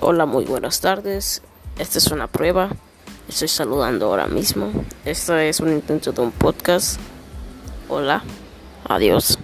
Hola, muy buenas tardes. Esta es una prueba. Estoy saludando ahora mismo. Esto es un intento de un podcast. Hola. Adiós.